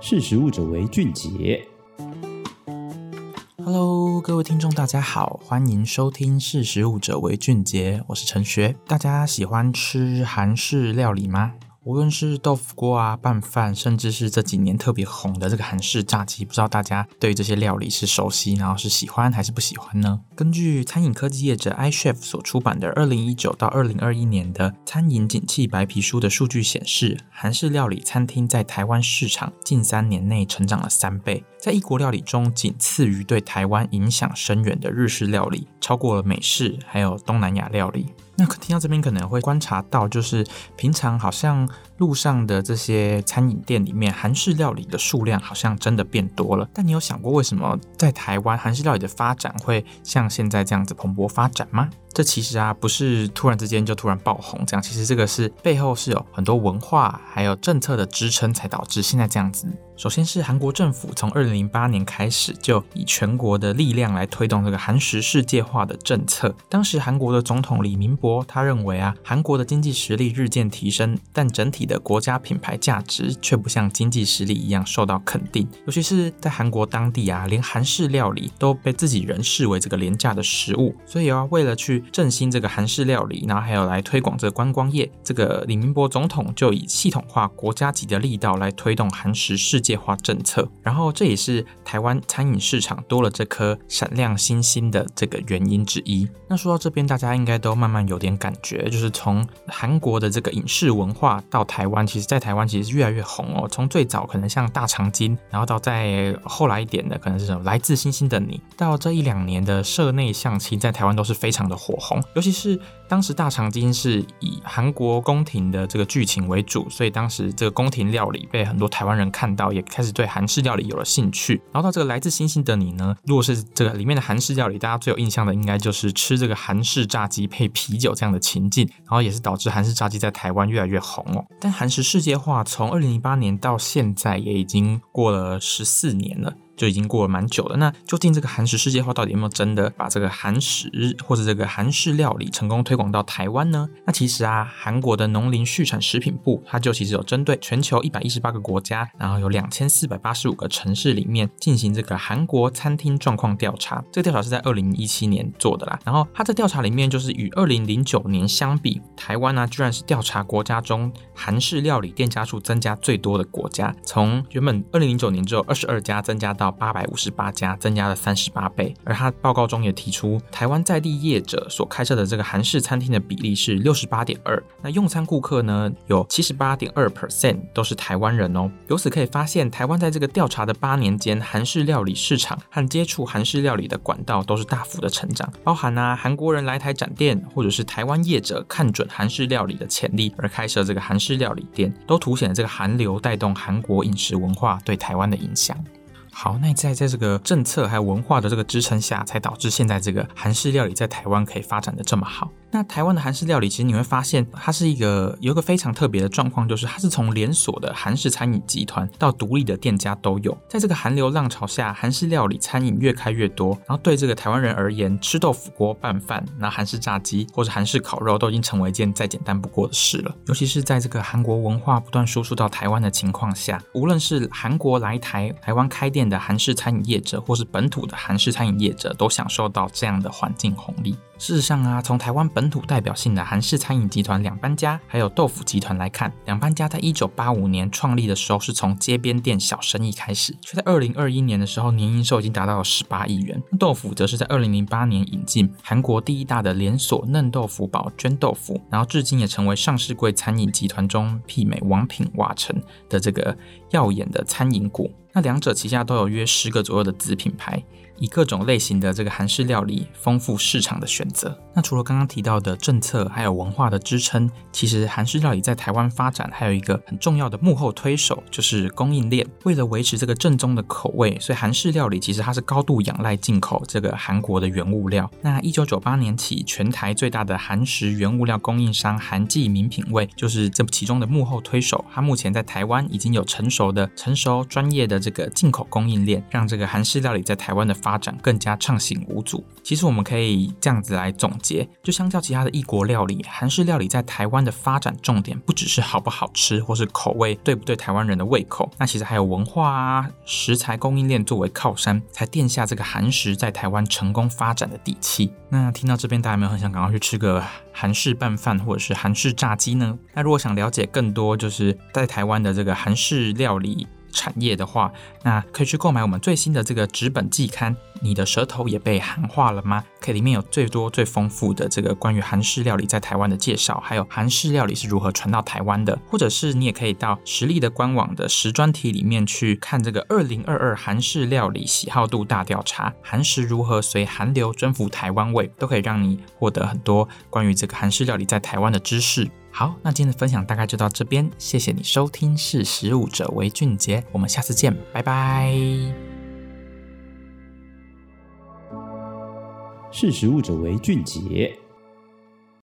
识时务者为俊杰。Hello，各位听众，大家好，欢迎收听《识时务者为俊杰》，我是陈学。大家喜欢吃韩式料理吗？无论是豆腐锅啊、拌饭，甚至是这几年特别红的这个韩式炸鸡，不知道大家对这些料理是熟悉，然后是喜欢还是不喜欢呢？根据餐饮科技业者 iChef 所出版的二零一九到二零二一年的餐饮景气白皮书的数据显示，韩式料理餐厅在台湾市场近三年内成长了三倍，在异国料理中仅次于对台湾影响深远的日式料理，超过了美式还有东南亚料理。那听到这边可能会观察到，就是平常好像路上的这些餐饮店里面，韩式料理的数量好像真的变多了。但你有想过，为什么在台湾韩式料理的发展会像现在这样子蓬勃发展吗？这其实啊，不是突然之间就突然爆红这样，其实这个是背后是有很多文化还有政策的支撑，才导致现在这样子。首先是韩国政府从二零零八年开始就以全国的力量来推动这个韩食世界化的政策。当时韩国的总统李明博他认为啊，韩国的经济实力日渐提升，但整体的国家品牌价值却不像经济实力一样受到肯定。尤其是在韩国当地啊，连韩式料理都被自己人视为这个廉价的食物。所以啊，为了去振兴这个韩式料理，然后还有来推广这个观光业，这个李明博总统就以系统化、国家级的力道来推动韩食世界化政策，然后这也是台湾餐饮市场多了这颗闪亮星星的这个原因之一。那说到这边，大家应该都慢慢有点感觉，就是从韩国的这个饮食文化到台台湾，其实在台湾其实越来越红哦。从最早可能像大长今，然后到在后来一点的，可能是什么来自星星的你，到这一两年的社内相亲，在台湾都是非常的火红。尤其是当时大长今是以韩国宫廷的这个剧情为主，所以当时这个宫廷料理被很多台湾人看到。也开始对韩式料理有了兴趣，然后到这个来自星星的你呢，如果是这个里面的韩式料理，大家最有印象的应该就是吃这个韩式炸鸡配啤酒这样的情境，然后也是导致韩式炸鸡在台湾越来越红哦。韩食世界化从二零零八年到现在也已经过了十四年了。就已经过了蛮久了。那究竟这个韩食世界化到底有没有真的把这个韩食或者这个韩式料理成功推广到台湾呢？那其实啊，韩国的农林畜产食品部，它就其实有针对全球一百一十八个国家，然后有两千四百八十五个城市里面进行这个韩国餐厅状况调查。这个调查是在二零一七年做的啦。然后它在调查里面就是与二零零九年相比，台湾呢、居然是调查国家中韩式料理店家数增加最多的国家，从原本二零零九年只有二十二家增加到八百五十八家，增加了三十八倍。而他报告中也提出，台湾在地业者所开设的这个韩式餐厅的比例是六十八点二。那用餐顾客呢，有七十八点二 percent 都是台湾人哦。由此可以发现，台湾在这个调查的八年间，韩式料理市场和接触韩式料理的管道都是大幅的成长。包含啊，韩国人来台展店，或者是台湾业者看准韩式料理的潜力而开设这个韩式料理店，都凸显了这个韩流带动韩国饮食文化对台湾的影响。好，那在在这个政策还有文化的这个支撑下，才导致现在这个韩式料理在台湾可以发展的这么好。那台湾的韩式料理，其实你会发现，它是一个有一个非常特别的状况，就是它是从连锁的韩式餐饮集团到独立的店家都有。在这个韩流浪潮下，韩式料理餐饮越开越多，然后对这个台湾人而言，吃豆腐锅拌饭，那韩式炸鸡或者韩式烤肉都已经成为一件再简单不过的事了。尤其是在这个韩国文化不断输出到台湾的情况下，无论是韩国来台台湾开店的韩式餐饮业者，或是本土的韩式餐饮业者，都享受到这样的环境红利。事实上啊，从台湾本土代表性的韩式餐饮集团两班家，还有豆腐集团来看，两班家在一九八五年创立的时候是从街边店小生意开始，却在二零二一年的时候年营收已经达到了十八亿元。豆腐则是在二零零八年引进韩国第一大的连锁嫩豆腐堡绢豆腐，然后至今也成为上市柜餐饮集团中媲美王品、瓦城的这个耀眼的餐饮股。那两者旗下都有约十个左右的子品牌。以各种类型的这个韩式料理丰富市场的选择。那除了刚刚提到的政策，还有文化的支撑，其实韩式料理在台湾发展还有一个很重要的幕后推手，就是供应链。为了维持这个正宗的口味，所以韩式料理其实它是高度仰赖进口这个韩国的原物料。那一九九八年起，全台最大的韩食原物料供应商韩记名品味，就是这其中的幕后推手。它目前在台湾已经有成熟的、成熟专业的这个进口供应链，让这个韩式料理在台湾的发展更加畅行无阻。其实我们可以这样子来总结，就相较其他的异国料理，韩式料理在台湾的发展重点不只是好不好吃，或是口味对不对台湾人的胃口，那其实还有文化啊、食材供应链作为靠山，才奠下这个韩食在台湾成功发展的底气。那听到这边，大家有没有很想赶快去吃个韩式拌饭或者是韩式炸鸡呢？那如果想了解更多，就是在台湾的这个韩式料理产业的话，那可以去购买我们最新的这个纸本季刊。你的舌头也被韩化了吗？可以里面有最多最丰富的这个关于韩式料理在台湾的介绍，还有韩式料理是如何传到台湾的。或者是你也可以到食力的官网的食专题里面去看这个二零二二韩式料理喜好度大调查，韩食如何随韩流征服台湾味，都可以让你获得很多关于这个韩式料理在台湾的知识。好，那今天的分享大概就到这边，谢谢你收听，识食物者为俊杰，我们下次见，拜拜。识食物者为俊杰。